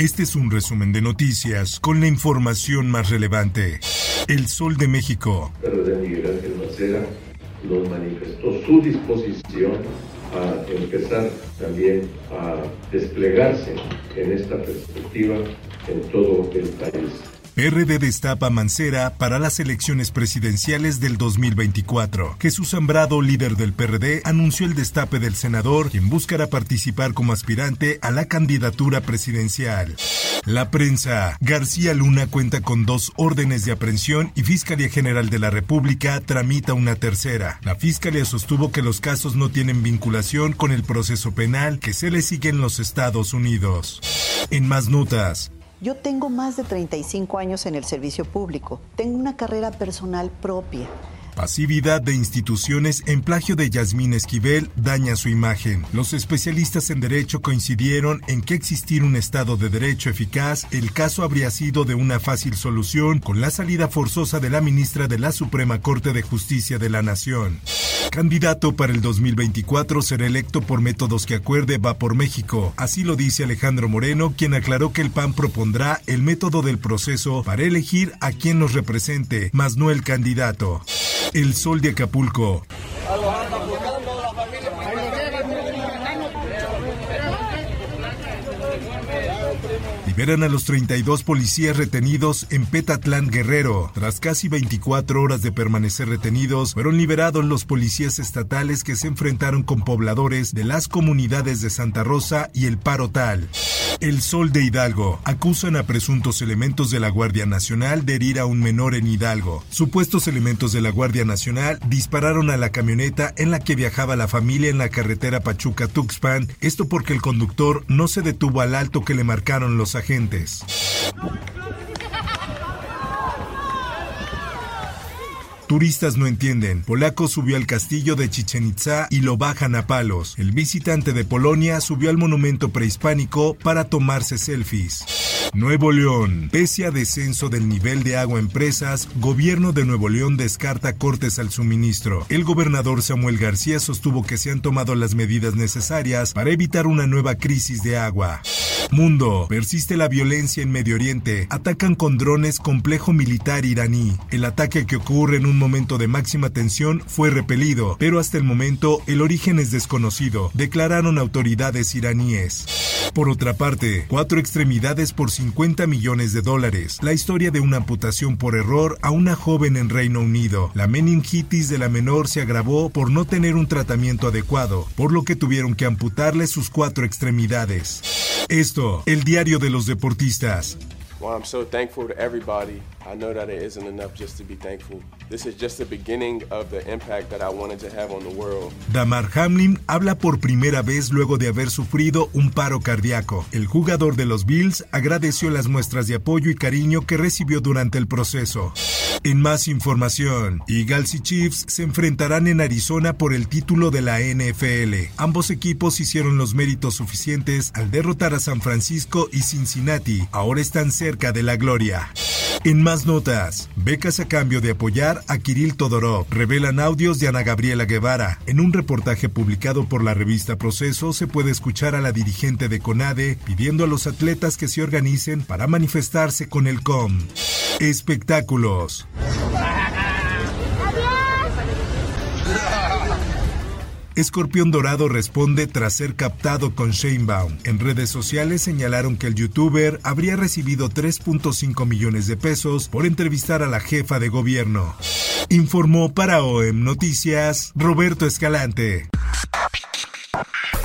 Este es un resumen de noticias con la información más relevante. El Sol de México. de Miguel Ángel Macera nos manifestó su disposición a empezar también a desplegarse en esta perspectiva en todo el país. PRD destapa Mancera para las elecciones presidenciales del 2024. Jesús Zambrado, líder del PRD, anunció el destape del senador, quien buscará participar como aspirante a la candidatura presidencial. La prensa. García Luna cuenta con dos órdenes de aprehensión y Fiscalía General de la República tramita una tercera. La Fiscalía sostuvo que los casos no tienen vinculación con el proceso penal que se le sigue en los Estados Unidos. En más notas, yo tengo más de 35 años en el servicio público. Tengo una carrera personal propia. Pasividad de instituciones en plagio de Yasmín Esquivel daña su imagen. Los especialistas en derecho coincidieron en que existir un Estado de Derecho eficaz, el caso habría sido de una fácil solución con la salida forzosa de la ministra de la Suprema Corte de Justicia de la Nación. Candidato para el 2024 será electo por métodos que acuerde va por México. Así lo dice Alejandro Moreno, quien aclaró que el PAN propondrá el método del proceso para elegir a quien nos represente, más no el candidato. El Sol de Acapulco. Liberan a los 32 policías retenidos en Petatlán Guerrero. Tras casi 24 horas de permanecer retenidos, fueron liberados los policías estatales que se enfrentaron con pobladores de las comunidades de Santa Rosa y El Paro Tal. El Sol de Hidalgo. Acusan a presuntos elementos de la Guardia Nacional de herir a un menor en Hidalgo. Supuestos elementos de la Guardia Nacional dispararon a la camioneta en la que viajaba la familia en la carretera Pachuca-Tuxpan, esto porque el conductor no se detuvo al alto que le marcaron los agentes. Turistas no entienden. Polaco subió al castillo de Chichen Itza y lo bajan a palos. El visitante de Polonia subió al monumento prehispánico para tomarse selfies. Nuevo León. Pese a descenso del nivel de agua en presas, gobierno de Nuevo León descarta cortes al suministro. El gobernador Samuel García sostuvo que se han tomado las medidas necesarias para evitar una nueva crisis de agua. Mundo. Persiste la violencia en Medio Oriente. Atacan con drones complejo militar iraní. El ataque que ocurre en un momento de máxima tensión fue repelido, pero hasta el momento el origen es desconocido, declararon autoridades iraníes. Por otra parte, cuatro extremidades por 50 millones de dólares. La historia de una amputación por error a una joven en Reino Unido. La meningitis de la menor se agravó por no tener un tratamiento adecuado, por lo que tuvieron que amputarle sus cuatro extremidades. Esto, el diario de los deportistas. I know that it isn't enough just to be thankful. This is just the beginning of the impact that I wanted to have on the world. Damar Hamlin habla por primera vez luego de haber sufrido un paro cardíaco. El jugador de los Bills agradeció las muestras de apoyo y cariño que recibió durante el proceso. En más información, Eagles y Chiefs se enfrentarán en Arizona por el título de la NFL. Ambos equipos hicieron los méritos suficientes al derrotar a San Francisco y Cincinnati. Ahora están cerca de la gloria. En más notas, becas a cambio de apoyar a Kirill Todorov. Revelan audios de Ana Gabriela Guevara. En un reportaje publicado por la revista Proceso se puede escuchar a la dirigente de CONADE pidiendo a los atletas que se organicen para manifestarse con el COM. Espectáculos. Escorpión Dorado responde tras ser captado con Shanebaum. En redes sociales señalaron que el youtuber habría recibido 3.5 millones de pesos por entrevistar a la jefa de gobierno. Informó para OEM Noticias Roberto Escalante.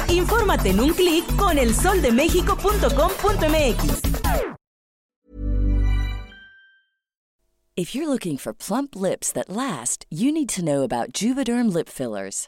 Infórmate en un clic con elsoldemexico.com.mx. If you're looking for plump lips that last, you need to know about Juvederm lip fillers.